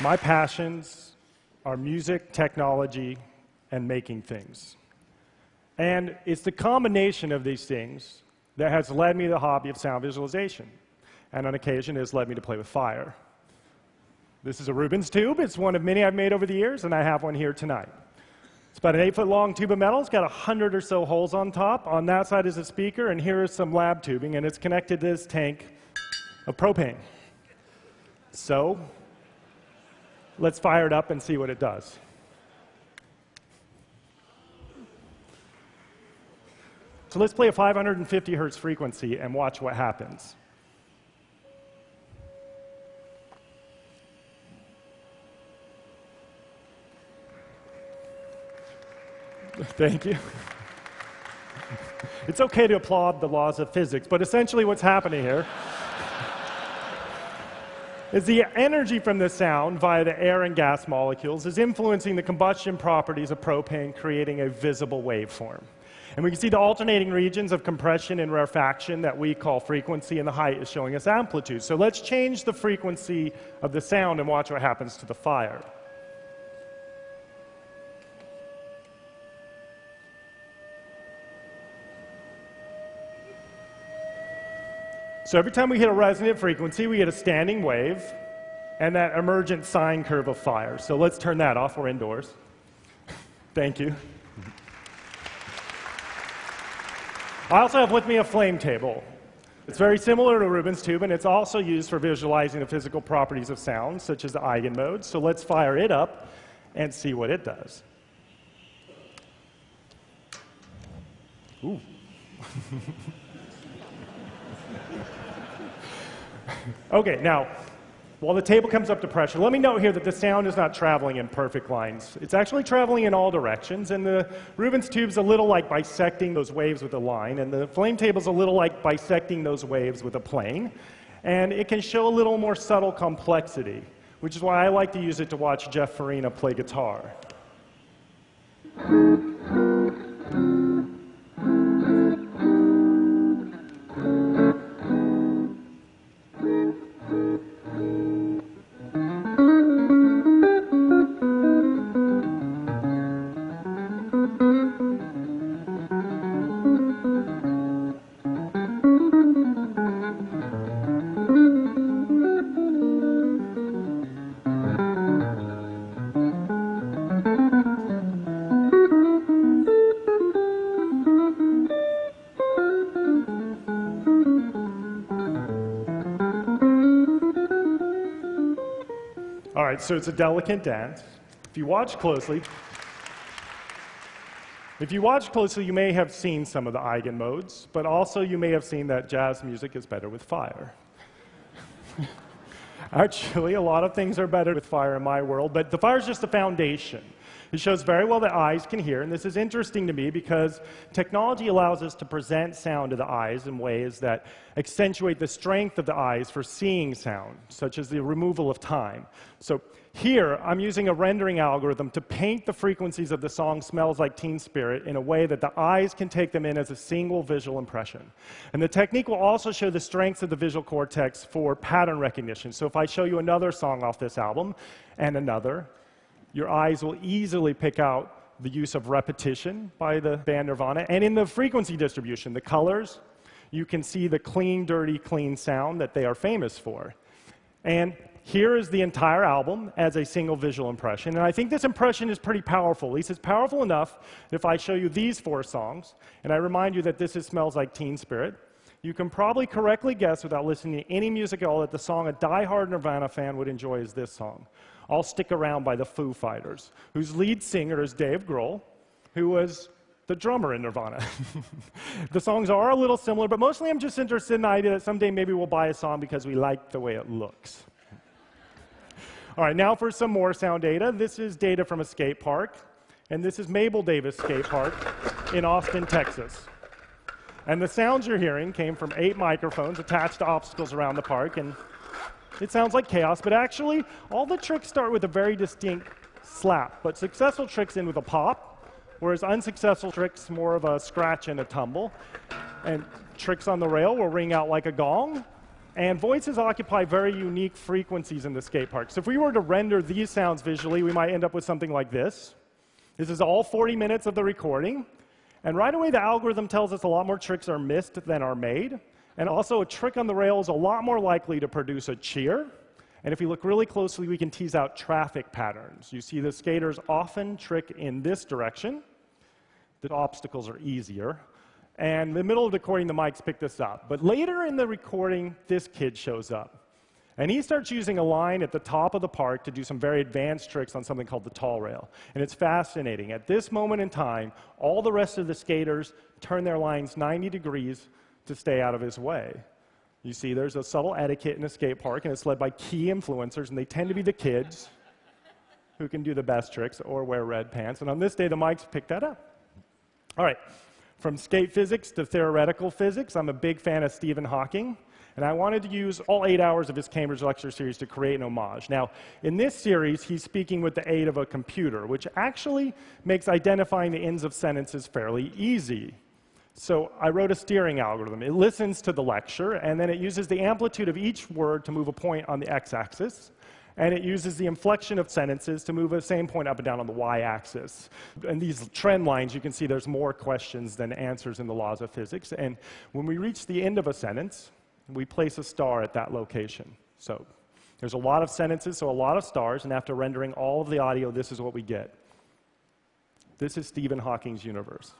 My passions are music, technology, and making things. And it's the combination of these things that has led me to the hobby of sound visualization, and on occasion has led me to play with fire. This is a Rubens tube. It's one of many I've made over the years, and I have one here tonight. It's about an eight foot long tube of metal. It's got a hundred or so holes on top. On that side is a speaker, and here is some lab tubing, and it's connected to this tank of propane. So, let's fire it up and see what it does. So let's play a 550 hertz frequency and watch what happens. Thank you. It's okay to applaud the laws of physics, but essentially what's happening here is the energy from the sound via the air and gas molecules is influencing the combustion properties of propane, creating a visible waveform. And we can see the alternating regions of compression and rarefaction that we call frequency, and the height is showing us amplitude. So let's change the frequency of the sound and watch what happens to the fire. So every time we hit a resonant frequency, we get a standing wave and that emergent sine curve of fire. So let's turn that off. We're indoors. Thank you. I also have with me a flame table. It's very similar to Rubens' tube, and it's also used for visualizing the physical properties of sound, such as the eigenmodes. So let's fire it up and see what it does. Ooh. okay, now, while the table comes up to pressure, let me note here that the sound is not traveling in perfect lines. It's actually traveling in all directions, and the Rubens tube's a little like bisecting those waves with a line, and the flame table's a little like bisecting those waves with a plane. And it can show a little more subtle complexity, which is why I like to use it to watch Jeff Farina play guitar. Right, so it's a delicate dance. If you watch closely, if you watch closely, you may have seen some of the eigenmodes, but also you may have seen that jazz music is better with fire. Actually, a lot of things are better with fire in my world, but the fire is just the foundation. It shows very well that eyes can hear, and this is interesting to me because technology allows us to present sound to the eyes in ways that accentuate the strength of the eyes for seeing sound, such as the removal of time. So here, I'm using a rendering algorithm to paint the frequencies of the song Smells Like Teen Spirit in a way that the eyes can take them in as a single visual impression. And the technique will also show the strengths of the visual cortex for pattern recognition. So if I show you another song off this album and another, your eyes will easily pick out the use of repetition by the band Nirvana. And in the frequency distribution, the colors, you can see the clean, dirty, clean sound that they are famous for. And here is the entire album as a single visual impression. And I think this impression is pretty powerful. At least it's powerful enough that if I show you these four songs, and I remind you that this is Smells Like Teen Spirit, you can probably correctly guess without listening to any music at all that the song a die-hard Nirvana fan would enjoy is this song. I'll Stick Around by the Foo Fighters, whose lead singer is Dave Grohl, who was the drummer in Nirvana. the songs are a little similar, but mostly I'm just interested in the idea that someday maybe we'll buy a song because we like the way it looks. All right, now for some more sound data. This is data from a skate park, and this is Mabel Davis Skate Park in Austin, Texas. And the sounds you're hearing came from eight microphones attached to obstacles around the park, and it sounds like chaos, but actually, all the tricks start with a very distinct slap. But successful tricks end with a pop, whereas unsuccessful tricks more of a scratch and a tumble. And tricks on the rail will ring out like a gong, And voices occupy very unique frequencies in the skate park. So if we were to render these sounds visually, we might end up with something like this. This is all 40 minutes of the recording. And right away, the algorithm tells us a lot more tricks are missed than are made. And also, a trick on the rail is a lot more likely to produce a cheer. And if we look really closely, we can tease out traffic patterns. You see the skaters often trick in this direction. The obstacles are easier. And in the middle of the recording, the mics pick this up. But later in the recording, this kid shows up. And he starts using a line at the top of the park to do some very advanced tricks on something called the tall rail. And it's fascinating. At this moment in time, all the rest of the skaters turn their lines 90 degrees to stay out of his way. You see, there's a subtle etiquette in a skate park, and it's led by key influencers, and they tend to be the kids who can do the best tricks or wear red pants. And on this day, the mics picked that up. All right. From skate physics to theoretical physics, I'm a big fan of Stephen Hawking, and I wanted to use all eight hours of his Cambridge lecture series to create an homage. Now, in this series, he's speaking with the aid of a computer, which actually makes identifying the ends of sentences fairly easy. So I wrote a steering algorithm. It listens to the lecture, and then it uses the amplitude of each word to move a point on the x-axis and it uses the inflection of sentences to move the same point up and down on the y-axis. And these trend lines, you can see there's more questions than answers in the laws of physics. And when we reach the end of a sentence, we place a star at that location. So there's a lot of sentences, so a lot of stars, and after rendering all of the audio, this is what we get. This is Stephen Hawking's universe.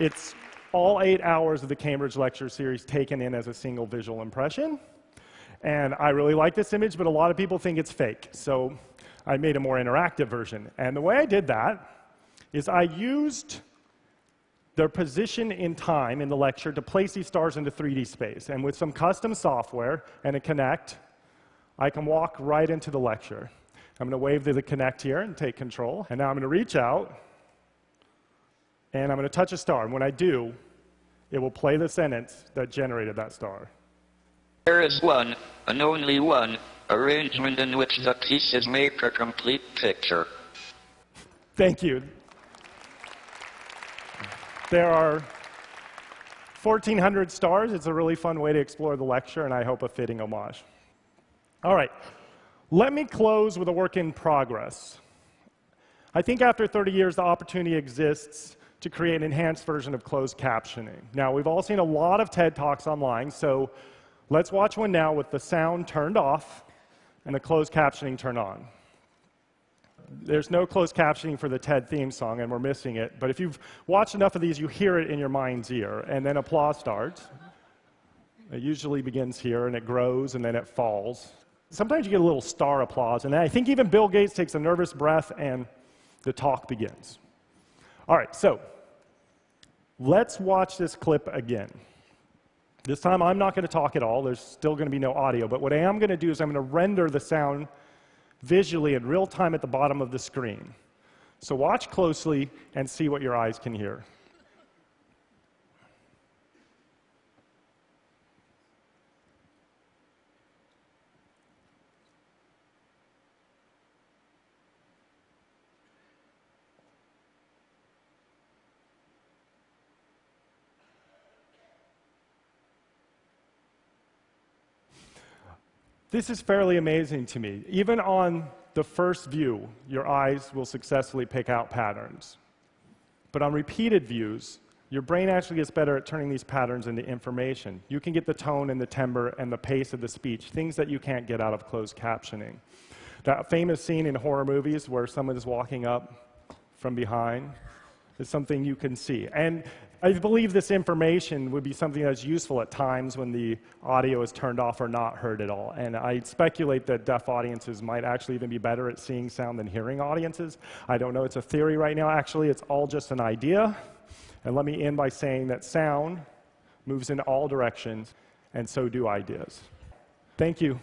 It's all eight hours of the Cambridge Lecture Series taken in as a single visual impression. And I really like this image, but a lot of people think it's fake. So I made a more interactive version. And the way I did that is I used their position in time in the lecture to place these stars into 3D space. And with some custom software and a Kinect, I can walk right into the lecture. I'm going to wave to the Kinect here and take control. And now I'm going to reach out and I'm going to touch a star. And when I do, it will play the sentence that generated that star. There is one, and only one, arrangement in which the pieces make a complete picture. Thank you. There are 1,400 stars. It's a really fun way to explore the lecture, and I hope a fitting homage. All right, let me close with a work in progress. I think after 30 years, the opportunity exists to create an enhanced version of closed captioning. Now, we've all seen a lot of TED Talks online, so let's watch one now with the sound turned off and the closed captioning turned on. There's no closed captioning for the TED theme song, and we're missing it. But if you've watched enough of these, you hear it in your mind's ear, and then applause starts. It usually begins here, and it grows, and then it falls. Sometimes you get a little star applause, and I think even Bill Gates takes a nervous breath, and the talk begins. All right, so let's watch this clip again. This time I'm not going to talk at all. There's still going to be no audio. But what I am going to do is I'm going to render the sound visually in real time at the bottom of the screen. So watch closely and see what your eyes can hear. This is fairly amazing to me. Even on the first view, your eyes will successfully pick out patterns. But on repeated views, your brain actually gets better at turning these patterns into information. You can get the tone and the timbre and the pace of the speech, things that you can't get out of closed captioning. That famous scene in horror movies where someone is walking up from behind is something you can see. And I believe this information would be something that's useful at times when the audio is turned off or not heard at all. And I speculate that deaf audiences might actually even be better at seeing sound than hearing audiences. I don't know, it's a theory right now. Actually, it's all just an idea. And let me end by saying that sound moves in all directions, and so do ideas. Thank you.